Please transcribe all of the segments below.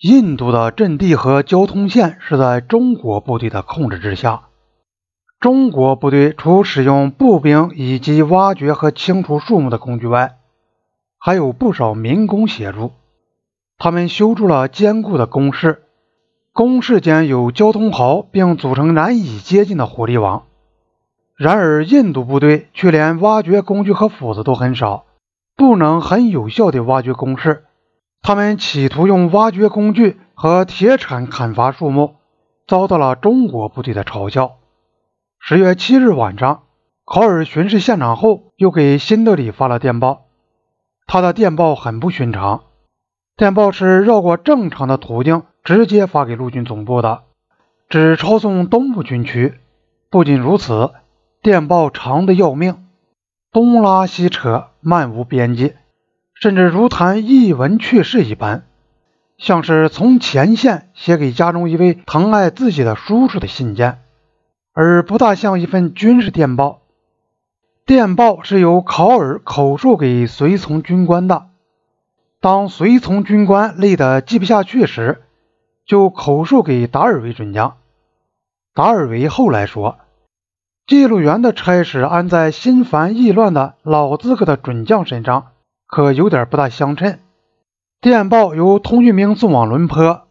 印度的阵地和交通线是在中国部队的控制之下。中国部队除使用步兵以及挖掘和清除树木的工具外，还有不少民工协助。他们修筑了坚固的工事，工事间有交通壕，并组成难以接近的火力网。然而，印度部队却连挖掘工具和斧子都很少，不能很有效地挖掘工事。他们企图用挖掘工具和铁铲砍伐树木，遭到了中国部队的嘲笑。十月七日晚上，考尔巡视现场后，又给辛德里发了电报。他的电报很不寻常。电报是绕过正常的途径，直接发给陆军总部的，只抄送东部军区。不仅如此，电报长的要命，东拉西扯，漫无边际，甚至如谈一文趣事一般，像是从前线写给家中一位疼爱自己的叔叔的信件，而不大像一份军事电报。电报是由考尔口述给随从军官的。当随从军官累得记不下去时，就口述给达尔维准将。达尔维后来说，记录员的差事安在心烦意乱的老资格的准将身上，可有点不大相称。电报由通讯兵送往伦坡，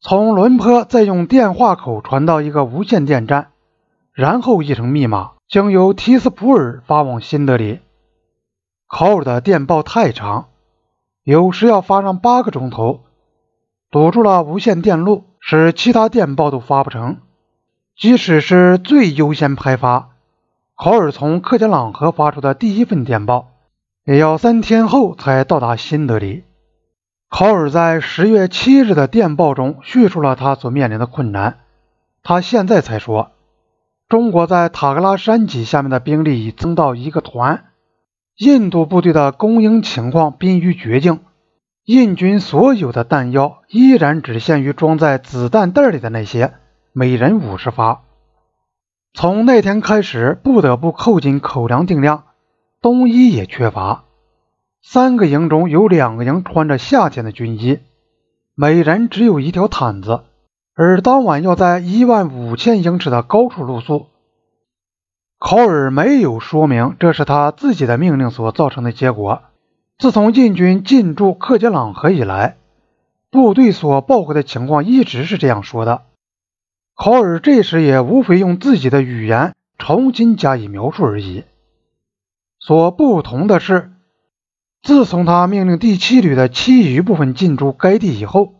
从伦坡再用电话口传到一个无线电站，然后译成密码，经由提斯普尔发往新德里。考尔的电报太长。有时要发上八个钟头，堵住了无线电路，使其他电报都发不成。即使是最优先派发，考尔从克加朗河发出的第一份电报，也要三天后才到达新德里。考尔在十月七日的电报中叙述了他所面临的困难。他现在才说，中国在塔格拉山脊下面的兵力已增到一个团。印度部队的供应情况濒于绝境，印军所有的弹药依然只限于装在子弹袋里的那些，每人五十发。从那天开始，不得不扣紧口粮定量，冬衣也缺乏。三个营中有两个营穿着夏天的军衣，每人只有一条毯子，而当晚要在一万五千英尺的高处露宿。考尔没有说明这是他自己的命令所造成的结果。自从印军进驻克杰朗河以来，部队所报告的情况一直是这样说的。考尔这时也无非用自己的语言重新加以描述而已。所不同的是，自从他命令第七旅的其余部分进驻该地以后，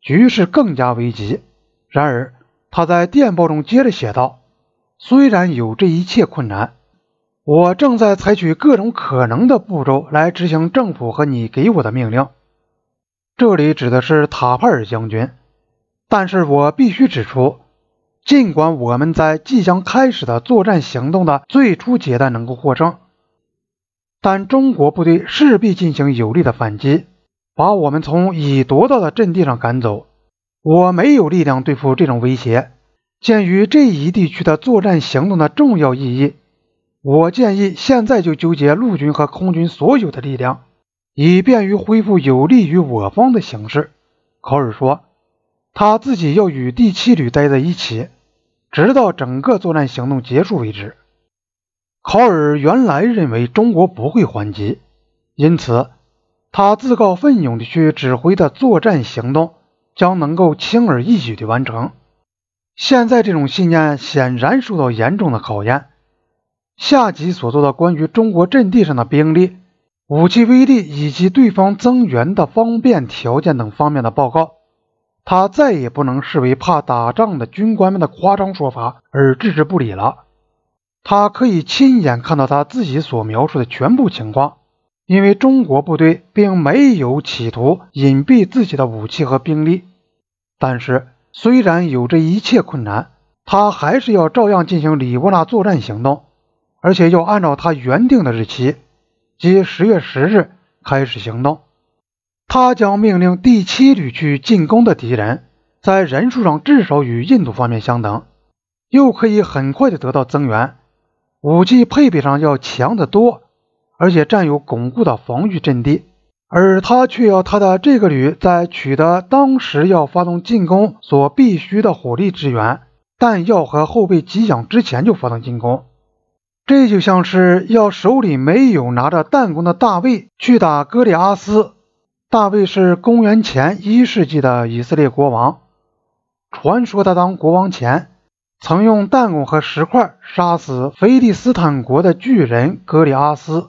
局势更加危急。然而，他在电报中接着写道。虽然有这一切困难，我正在采取各种可能的步骤来执行政府和你给我的命令。这里指的是塔帕尔将军。但是我必须指出，尽管我们在即将开始的作战行动的最初阶段能够获胜，但中国部队势必进行有力的反击，把我们从已夺到的阵地上赶走。我没有力量对付这种威胁。鉴于这一地区的作战行动的重要意义，我建议现在就纠结陆军和空军所有的力量，以便于恢复有利于我方的形势。考尔说，他自己要与第七旅待在一起，直到整个作战行动结束为止。考尔原来认为中国不会还击，因此他自告奋勇地去指挥的作战行动将能够轻而易举地完成。现在这种信念显然受到严重的考验。下级所做的关于中国阵地上的兵力、武器威力以及对方增援的方便条件等方面的报告，他再也不能视为怕打仗的军官们的夸张说法而置之不理了。他可以亲眼看到他自己所描述的全部情况，因为中国部队并没有企图隐蔽自己的武器和兵力，但是。虽然有这一切困难，他还是要照样进行里沃纳作战行动，而且要按照他原定的日期，即十月十日开始行动。他将命令第七旅去进攻的敌人，在人数上至少与印度方面相等，又可以很快的得到增援，武器配备上要强得多，而且占有巩固的防御阵地。而他却要他的这个旅在取得当时要发动进攻所必须的火力支援、弹药和后备给养之前就发动进攻。这就像是要手里没有拿着弹弓的大卫去打哥利阿斯。大卫是公元前一世纪的以色列国王，传说他当国王前曾用弹弓和石块杀死菲利斯坦国的巨人格里阿斯，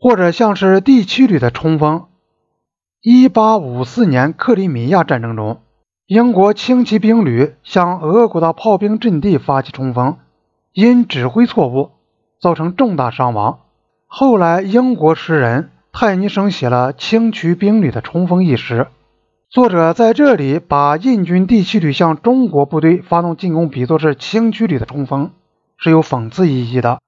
或者像是第七旅的冲锋。一八五四年克里米亚战争中，英国轻骑兵旅向俄国的炮兵阵地发起冲锋，因指挥错误。造成重大伤亡。后来，英国诗人泰尼生写了《轻骑兵旅的冲锋》一诗。作者在这里把印军第七旅向中国部队发动进攻比作是轻骑旅的冲锋，是有讽刺意义的。